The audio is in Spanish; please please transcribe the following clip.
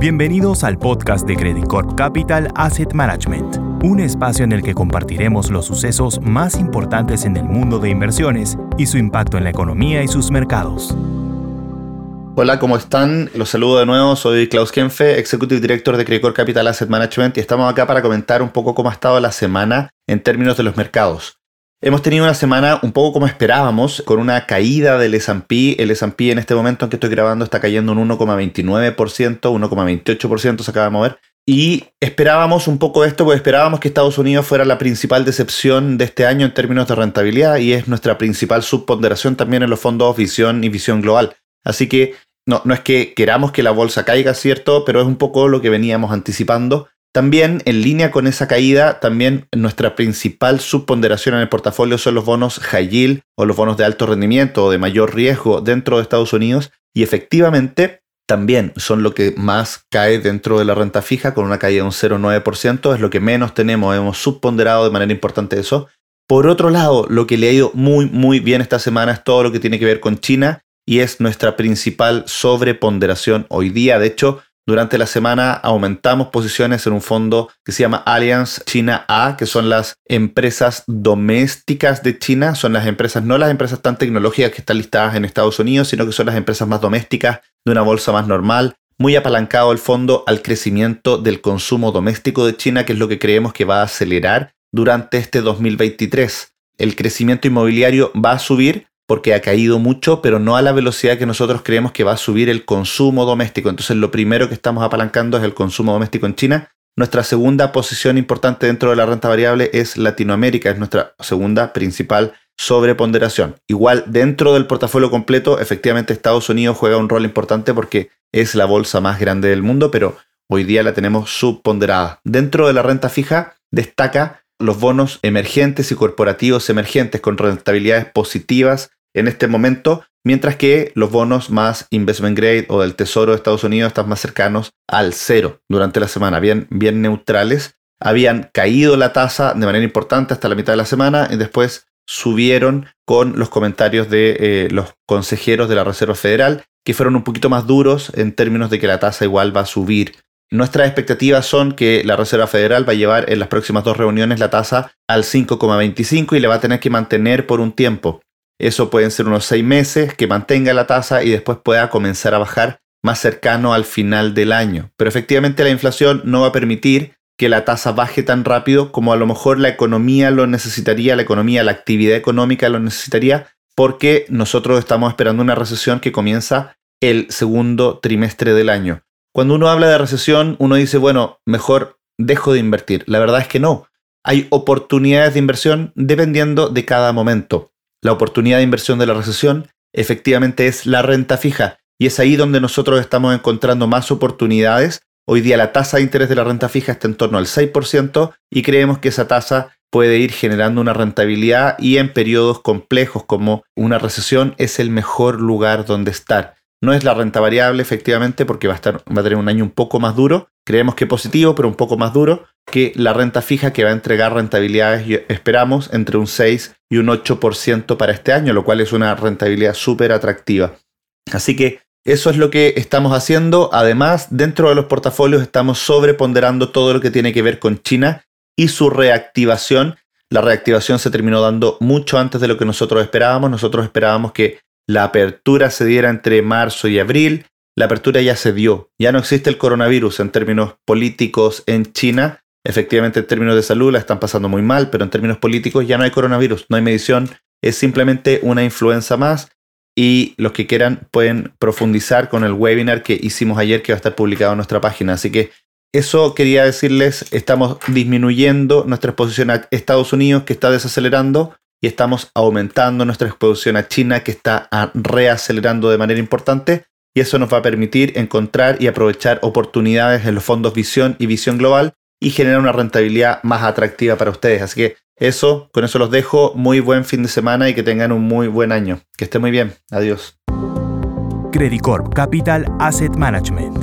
Bienvenidos al podcast de Credit Corp Capital Asset Management, un espacio en el que compartiremos los sucesos más importantes en el mundo de inversiones y su impacto en la economía y sus mercados. Hola, ¿cómo están? Los saludo de nuevo, soy Klaus Kenfe, Executive Director de Credit Corp Capital Asset Management y estamos acá para comentar un poco cómo ha estado la semana en términos de los mercados. Hemos tenido una semana un poco como esperábamos, con una caída del S&P. El S&P en este momento en que estoy grabando está cayendo un 1,29%, 1,28% se acaba de mover. Y esperábamos un poco esto, porque esperábamos que Estados Unidos fuera la principal decepción de este año en términos de rentabilidad y es nuestra principal subponderación también en los fondos Visión y Visión Global. Así que no, no es que queramos que la bolsa caiga, ¿cierto? Pero es un poco lo que veníamos anticipando. También en línea con esa caída, también nuestra principal subponderación en el portafolio son los bonos high yield o los bonos de alto rendimiento o de mayor riesgo dentro de Estados Unidos y efectivamente también son lo que más cae dentro de la renta fija con una caída de un 0,9%, es lo que menos tenemos, hemos subponderado de manera importante eso. Por otro lado, lo que le ha ido muy muy bien esta semana es todo lo que tiene que ver con China y es nuestra principal sobreponderación hoy día. De hecho, durante la semana aumentamos posiciones en un fondo que se llama Allianz China A, que son las empresas domésticas de China, son las empresas, no las empresas tan tecnológicas que están listadas en Estados Unidos, sino que son las empresas más domésticas de una bolsa más normal, muy apalancado el fondo al crecimiento del consumo doméstico de China, que es lo que creemos que va a acelerar durante este 2023. El crecimiento inmobiliario va a subir, porque ha caído mucho, pero no a la velocidad que nosotros creemos que va a subir el consumo doméstico. Entonces lo primero que estamos apalancando es el consumo doméstico en China. Nuestra segunda posición importante dentro de la renta variable es Latinoamérica, es nuestra segunda principal sobreponderación. Igual dentro del portafolio completo, efectivamente Estados Unidos juega un rol importante porque es la bolsa más grande del mundo, pero hoy día la tenemos subponderada. Dentro de la renta fija destaca los bonos emergentes y corporativos emergentes con rentabilidades positivas en este momento, mientras que los bonos más investment grade o del Tesoro de Estados Unidos están más cercanos al cero durante la semana, bien, bien neutrales. Habían caído la tasa de manera importante hasta la mitad de la semana y después subieron con los comentarios de eh, los consejeros de la Reserva Federal, que fueron un poquito más duros en términos de que la tasa igual va a subir. Nuestras expectativas son que la Reserva Federal va a llevar en las próximas dos reuniones la tasa al 5,25 y le va a tener que mantener por un tiempo. Eso pueden ser unos seis meses que mantenga la tasa y después pueda comenzar a bajar más cercano al final del año. Pero efectivamente la inflación no va a permitir que la tasa baje tan rápido como a lo mejor la economía lo necesitaría, la economía, la actividad económica lo necesitaría, porque nosotros estamos esperando una recesión que comienza el segundo trimestre del año. Cuando uno habla de recesión, uno dice, bueno, mejor dejo de invertir. La verdad es que no. Hay oportunidades de inversión dependiendo de cada momento la oportunidad de inversión de la recesión efectivamente es la renta fija y es ahí donde nosotros estamos encontrando más oportunidades. Hoy día la tasa de interés de la renta fija está en torno al 6% y creemos que esa tasa puede ir generando una rentabilidad y en periodos complejos como una recesión es el mejor lugar donde estar. No es la renta variable, efectivamente, porque va a, estar, va a tener un año un poco más duro. Creemos que positivo, pero un poco más duro que la renta fija que va a entregar rentabilidades, esperamos, entre un 6 y un 8% para este año, lo cual es una rentabilidad súper atractiva. Así que eso es lo que estamos haciendo. Además, dentro de los portafolios estamos sobreponderando todo lo que tiene que ver con China y su reactivación. La reactivación se terminó dando mucho antes de lo que nosotros esperábamos. Nosotros esperábamos que la apertura se diera entre marzo y abril. La apertura ya se dio. Ya no existe el coronavirus en términos políticos en China. Efectivamente, en términos de salud la están pasando muy mal, pero en términos políticos ya no hay coronavirus, no hay medición. Es simplemente una influenza más. Y los que quieran pueden profundizar con el webinar que hicimos ayer que va a estar publicado en nuestra página. Así que eso quería decirles, estamos disminuyendo nuestra exposición a Estados Unidos que está desacelerando y estamos aumentando nuestra exposición a China que está reacelerando de manera importante y eso nos va a permitir encontrar y aprovechar oportunidades en los fondos Visión y Visión Global y generar una rentabilidad más atractiva para ustedes. Así que eso, con eso los dejo. Muy buen fin de semana y que tengan un muy buen año. Que esté muy bien. Adiós. Credit Corp Capital Asset Management